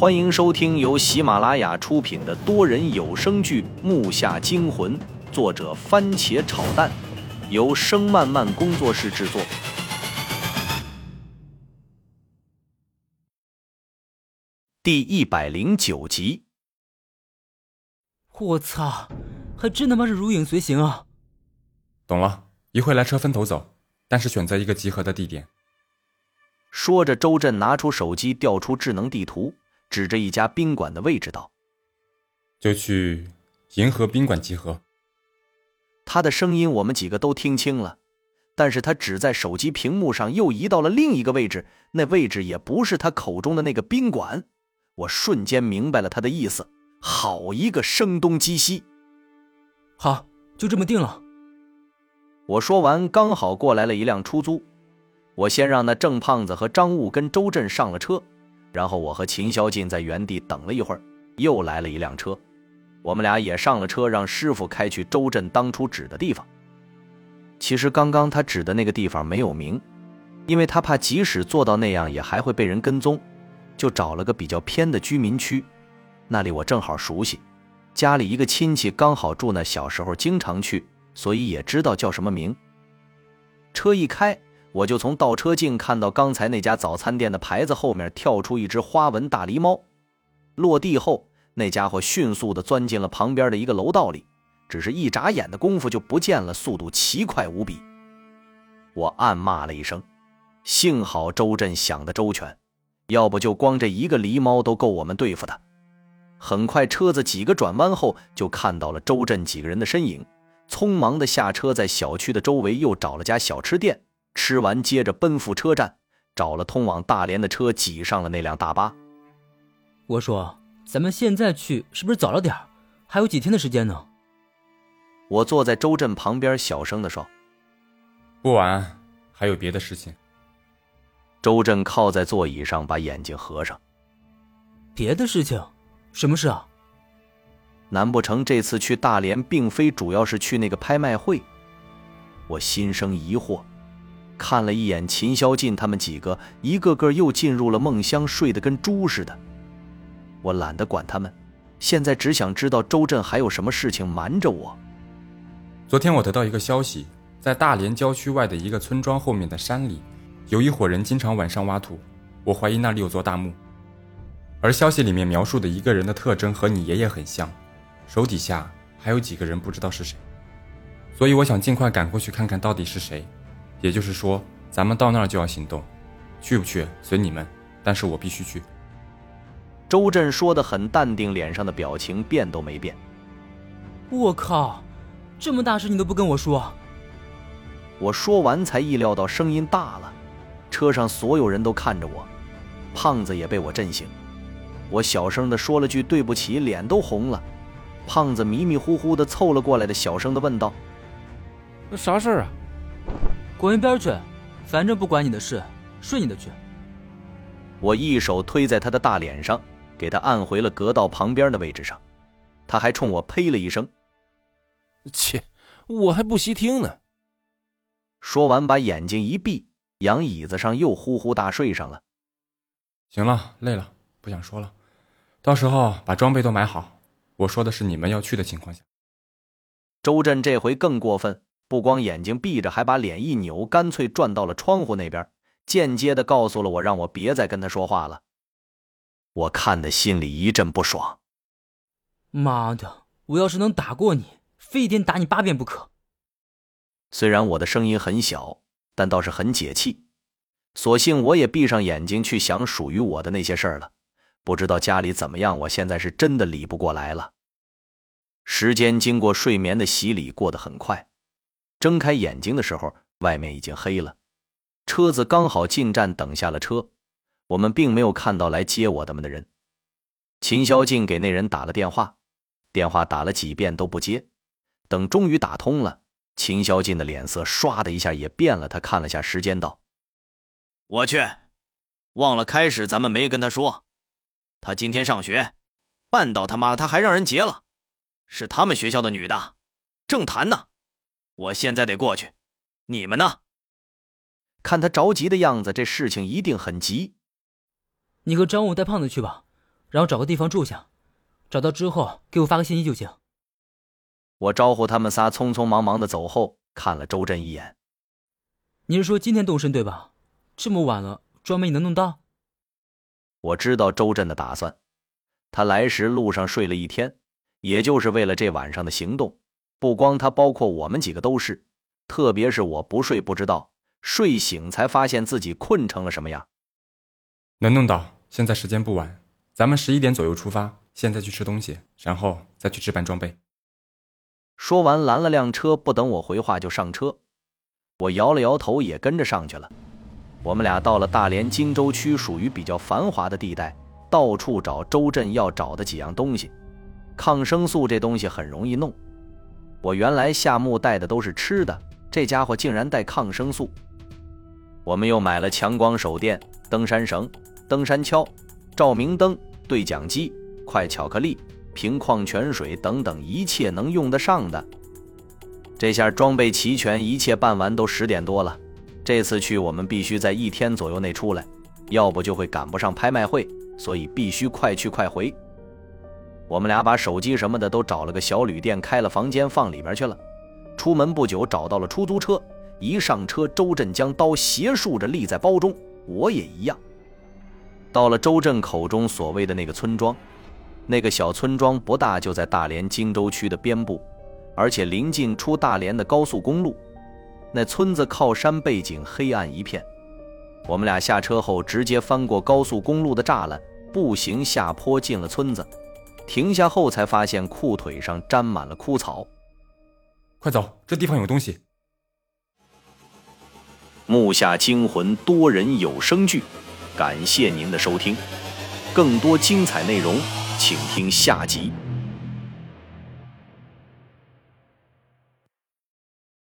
欢迎收听由喜马拉雅出品的多人有声剧《木下惊魂》，作者番茄炒蛋，由声漫漫工作室制作。第一百零九集。我操，还真他妈是如影随形啊！懂了，一会来车分头走，但是选择一个集合的地点。说着，周震拿出手机，调出智能地图。指着一家宾馆的位置道：“就去银河宾馆集合。”他的声音我们几个都听清了，但是他只在手机屏幕上又移到了另一个位置，那位置也不是他口中的那个宾馆。我瞬间明白了他的意思，好一个声东击西！好，就这么定了。我说完，刚好过来了一辆出租，我先让那郑胖子和张悟跟周震上了车。然后我和秦霄进在原地等了一会儿，又来了一辆车，我们俩也上了车，让师傅开去周震当初指的地方。其实刚刚他指的那个地方没有名，因为他怕即使做到那样也还会被人跟踪，就找了个比较偏的居民区。那里我正好熟悉，家里一个亲戚刚好住那，小时候经常去，所以也知道叫什么名。车一开。我就从倒车镜看到刚才那家早餐店的牌子后面跳出一只花纹大狸猫，落地后那家伙迅速地钻进了旁边的一个楼道里，只是一眨眼的功夫就不见了，速度奇快无比。我暗骂了一声，幸好周震想得周全，要不就光这一个狸猫都够我们对付的。很快，车子几个转弯后就看到了周震几个人的身影，匆忙地下车，在小区的周围又找了家小吃店。吃完，接着奔赴车站，找了通往大连的车，挤上了那辆大巴。我说：“咱们现在去是不是早了点还有几天的时间呢？”我坐在周震旁边，小声的说：“不晚，还有别的事情。”周震靠在座椅上，把眼睛合上。别的事情？什么事啊？难不成这次去大连，并非主要是去那个拍卖会？我心生疑惑。看了一眼秦霄晋他们几个，一个个又进入了梦乡，睡得跟猪似的。我懒得管他们，现在只想知道周震还有什么事情瞒着我。昨天我得到一个消息，在大连郊区外的一个村庄后面的山里，有一伙人经常晚上挖土，我怀疑那里有座大墓。而消息里面描述的一个人的特征和你爷爷很像，手底下还有几个人不知道是谁，所以我想尽快赶过去看看到底是谁。也就是说，咱们到那儿就要行动，去不去随你们，但是我必须去。周震说的很淡定，脸上的表情变都没变。我靠，这么大事你都不跟我说？我说完才意料到声音大了，车上所有人都看着我，胖子也被我震醒。我小声的说了句对不起，脸都红了。胖子迷迷糊糊的凑了过来，的小声的问道：“那啥事儿啊？”滚一边去！反正不管你的事，睡你的去。我一手推在他的大脸上，给他按回了隔道旁边的位置上。他还冲我呸了一声：“切，我还不稀听呢。”说完，把眼睛一闭，仰椅子上又呼呼大睡上了。行了，累了，不想说了。到时候把装备都买好。我说的是你们要去的情况下。周震这回更过分。不光眼睛闭着，还把脸一扭，干脆转到了窗户那边，间接的告诉了我，让我别再跟他说话了。我看的心里一阵不爽。妈的，我要是能打过你，非得打你八遍不可。虽然我的声音很小，但倒是很解气。索性我也闭上眼睛去想属于我的那些事儿了。不知道家里怎么样，我现在是真的理不过来了。时间经过睡眠的洗礼，过得很快。睁开眼睛的时候，外面已经黑了，车子刚好进站等下了车，我们并没有看到来接我的们的人。秦霄静给那人打了电话，电话打了几遍都不接，等终于打通了，秦霄静的脸色唰的一下也变了，他看了下时间，道：“我去，忘了开始咱们没跟他说，他今天上学，绊倒他妈他还让人劫了，是他们学校的女的，正谈呢。”我现在得过去，你们呢？看他着急的样子，这事情一定很急。你和张武带胖子去吧，然后找个地方住下，找到之后给我发个信息就行。我招呼他们仨匆匆忙忙的走后，看了周震一眼。你是说今天动身对吧？这么晚了，装备你能弄到？我知道周震的打算，他来时路上睡了一天，也就是为了这晚上的行动。不光他，包括我们几个都是，特别是我不睡不知道，睡醒才发现自己困成了什么样。能弄到，现在时间不晚，咱们十一点左右出发，现在去吃东西，然后再去置办装备。说完，拦了辆车，不等我回话就上车。我摇了摇头，也跟着上去了。我们俩到了大连金州区，属于比较繁华的地带，到处找周震要找的几样东西。抗生素这东西很容易弄，我原来夏目带的都是吃的，这家伙竟然带抗生素。我们又买了强光手电、登山绳、登山锹、照明灯、对讲机、块巧克力、瓶矿泉水等等一切能用得上的。这下装备齐全，一切办完都十点多了。这次去我们必须在一天左右内出来，要不就会赶不上拍卖会，所以必须快去快回。我们俩把手机什么的都找了个小旅店，开了房间放里边去了。出门不久找到了出租车，一上车，周震将刀斜竖着立在包中，我也一样。到了周震口中所谓的那个村庄，那个小村庄不大，就在大连荆州区的边部，而且临近出大连的高速公路。那村子靠山背景，黑暗一片。我们俩下车后，直接翻过高速公路的栅栏，步行下坡进了村子。停下后，才发现裤腿上沾满了枯草。快走，这地方有东西。木下惊魂多人有声剧，感谢您的收听。更多精彩内容，请听下集。